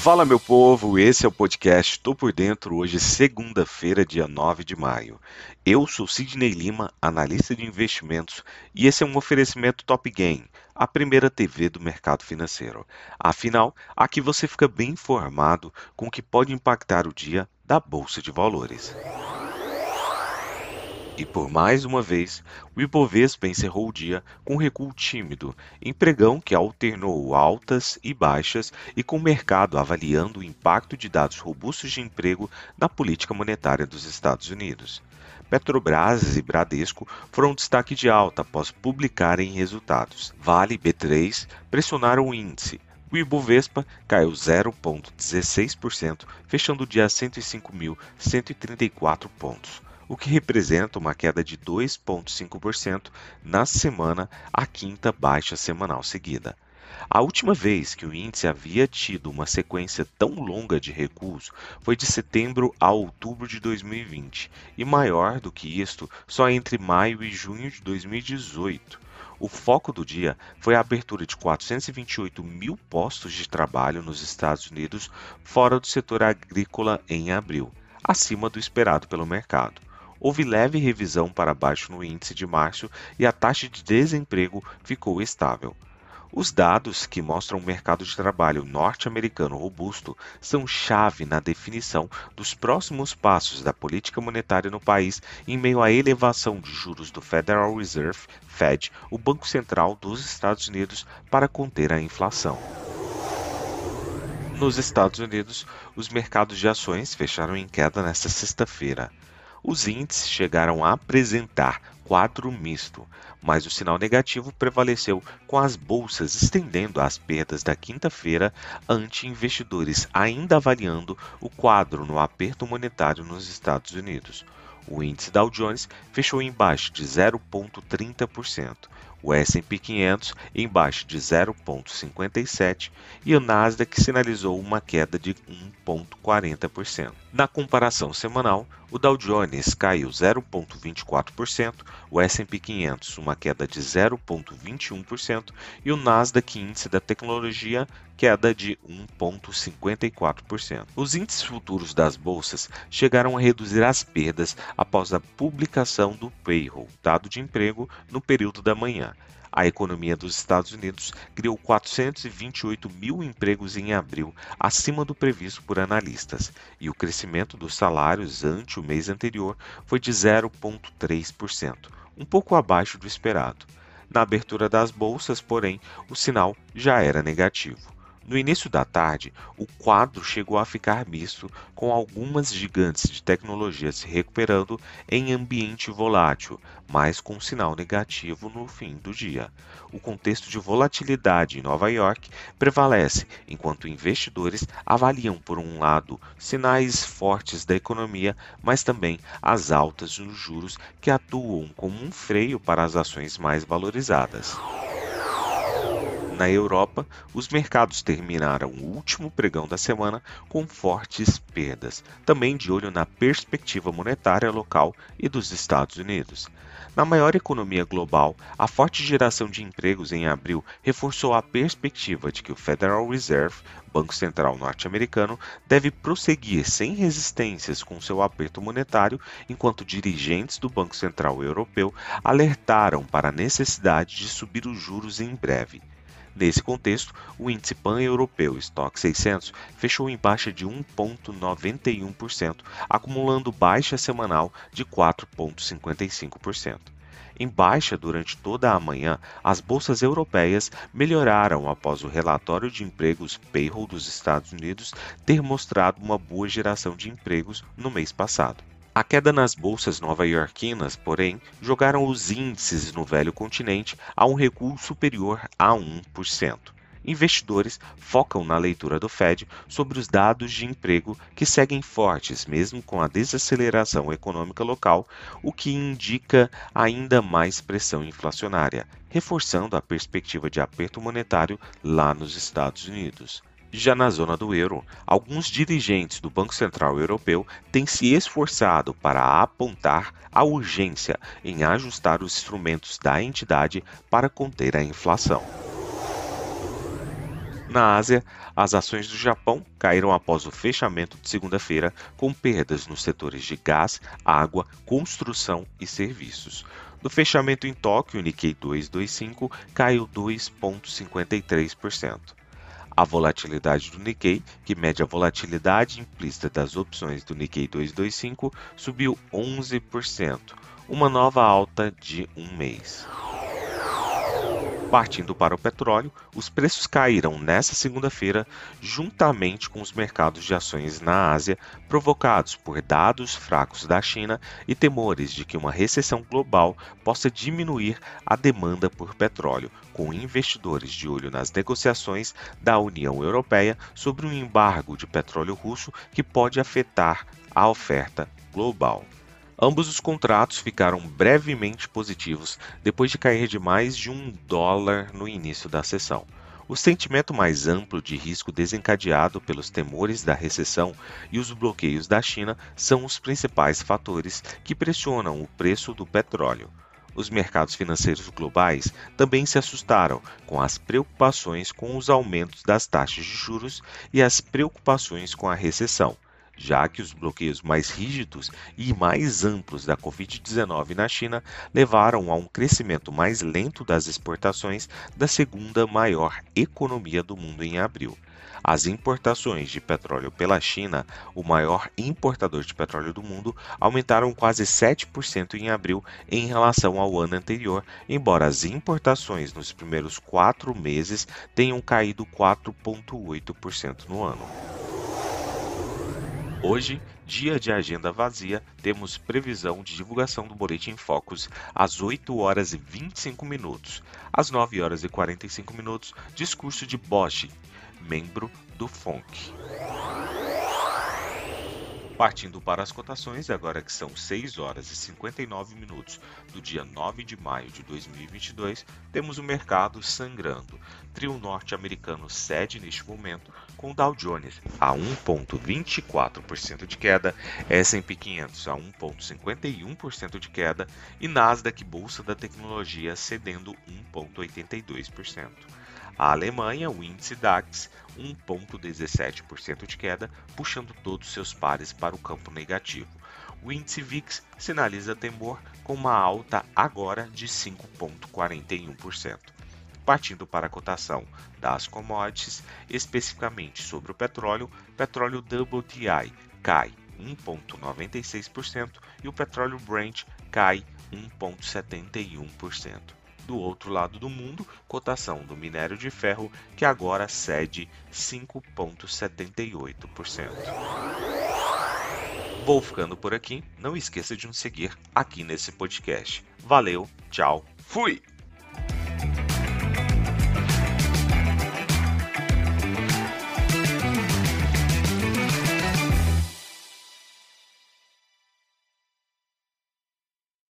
Fala meu povo, esse é o podcast Tô por Dentro, hoje segunda-feira, dia 9 de maio. Eu sou Sidney Lima, analista de investimentos, e esse é um oferecimento Top Game, a primeira TV do mercado financeiro. Afinal, aqui você fica bem informado com o que pode impactar o dia da Bolsa de Valores. E por mais uma vez, o Ibovespa encerrou o dia com recuo tímido, em pregão que alternou altas e baixas e com o mercado avaliando o impacto de dados robustos de emprego na política monetária dos Estados Unidos. Petrobras e Bradesco foram destaque de alta após publicarem resultados. Vale e B3 pressionaram o índice, o Ibovespa caiu 0,16%, fechando o dia a 105.134 pontos o que representa uma queda de 2,5% na semana, a quinta baixa semanal seguida. A última vez que o índice havia tido uma sequência tão longa de recuos foi de setembro a outubro de 2020, e maior do que isto só entre maio e junho de 2018. O foco do dia foi a abertura de 428 mil postos de trabalho nos Estados Unidos fora do setor agrícola em abril, acima do esperado pelo mercado houve leve revisão para baixo no índice de março e a taxa de desemprego ficou estável. Os dados que mostram o mercado de trabalho norte-americano robusto são chave na definição dos próximos passos da política monetária no país em meio à elevação de juros do Federal Reserve, Fed, o Banco Central dos Estados Unidos, para conter a inflação. Nos Estados Unidos, os mercados de ações fecharam em queda nesta sexta-feira. Os índices chegaram a apresentar quadro misto, mas o sinal negativo prevaleceu com as bolsas estendendo as perdas da quinta-feira ante investidores ainda avaliando o quadro no aperto monetário nos Estados Unidos. O índice Dow Jones fechou em baixo de 0,30%, o S&P 500 em baixo de 0,57% e o Nasdaq sinalizou uma queda de 1,40%. Na comparação semanal, o Dow Jones caiu 0,24%, o S&P 500 uma queda de 0,21% e o Nasdaq índice da tecnologia queda de 1,54%. Os índices futuros das bolsas chegaram a reduzir as perdas após a publicação do payroll, dado de emprego, no período da manhã. A economia dos Estados Unidos criou 428 mil empregos em abril, acima do previsto por analistas, e o crescimento dos salários ante o mês anterior foi de 0,3%, um pouco abaixo do esperado. Na abertura das bolsas, porém, o sinal já era negativo. No início da tarde, o quadro chegou a ficar misto, com algumas gigantes de tecnologia se recuperando em ambiente volátil, mas com sinal negativo no fim do dia. O contexto de volatilidade em Nova York prevalece, enquanto investidores avaliam, por um lado, sinais fortes da economia, mas também as altas nos juros que atuam como um freio para as ações mais valorizadas. Na Europa, os mercados terminaram o último pregão da semana com fortes perdas, também de olho na perspectiva monetária local e dos Estados Unidos. Na maior economia global, a forte geração de empregos em abril reforçou a perspectiva de que o Federal Reserve, Banco Central norte-americano, deve prosseguir sem resistências com seu aperto monetário, enquanto dirigentes do Banco Central Europeu alertaram para a necessidade de subir os juros em breve. Nesse contexto, o índice pan-europeu Stock 600 fechou em baixa de 1,91%, acumulando baixa semanal de 4,55%. Em baixa durante toda a manhã, as bolsas europeias melhoraram após o relatório de empregos payroll dos Estados Unidos ter mostrado uma boa geração de empregos no mês passado. A queda nas bolsas nova-iorquinas, porém, jogaram os índices no velho continente a um recuo superior a 1%. Investidores focam na leitura do Fed sobre os dados de emprego que seguem fortes, mesmo com a desaceleração econômica local, o que indica ainda mais pressão inflacionária, reforçando a perspectiva de aperto monetário lá nos Estados Unidos. Já na zona do euro, alguns dirigentes do Banco Central Europeu têm se esforçado para apontar a urgência em ajustar os instrumentos da entidade para conter a inflação. Na Ásia, as ações do Japão caíram após o fechamento de segunda-feira, com perdas nos setores de gás, água, construção e serviços. No fechamento em Tóquio, o Nikkei 225 caiu 2,53%. A volatilidade do Nikkei, que mede a volatilidade implícita das opções do Nikkei 225, subiu 11%, uma nova alta de um mês. Partindo para o petróleo, os preços caíram nesta segunda-feira, juntamente com os mercados de ações na Ásia, provocados por dados fracos da China e temores de que uma recessão global possa diminuir a demanda por petróleo, com investidores de olho nas negociações da União Europeia sobre um embargo de petróleo russo que pode afetar a oferta global. Ambos os contratos ficaram brevemente positivos depois de cair de mais de um dólar no início da sessão. O sentimento mais amplo de risco desencadeado pelos temores da recessão e os bloqueios da China são os principais fatores que pressionam o preço do petróleo. Os mercados financeiros globais também se assustaram com as preocupações com os aumentos das taxas de juros e as preocupações com a recessão já que os bloqueios mais rígidos e mais amplos da Covid-19 na China levaram a um crescimento mais lento das exportações da segunda maior economia do mundo em abril. As importações de petróleo pela China, o maior importador de petróleo do mundo, aumentaram quase 7% em abril em relação ao ano anterior, embora as importações nos primeiros quatro meses tenham caído 4,8% no ano. Hoje, dia de agenda vazia, temos previsão de divulgação do Boletim Focus às 8 horas e 25 minutos. Às 9 horas e 45 minutos, discurso de Bosch, membro do FONC. Partindo para as cotações, agora que são 6 horas e 59 minutos do dia 9 de maio de 2022, temos o mercado sangrando. Trio norte-americano cede neste momento, com Dow Jones a 1,24% de queda, S&P 500 a 1,51% de queda e Nasdaq Bolsa da Tecnologia cedendo 1,82%. A Alemanha, o índice DAX, 1,17% de queda, puxando todos seus pares para o campo negativo. O índice VIX sinaliza temor com uma alta agora de 5,41%. Partindo para a cotação das commodities, especificamente sobre o petróleo, petróleo WTI cai 1,96% e o petróleo Brent cai 1,71% do outro lado do mundo, cotação do minério de ferro que agora cede 5,78%. Vou ficando por aqui. Não esqueça de nos seguir aqui nesse podcast. Valeu, tchau, fui!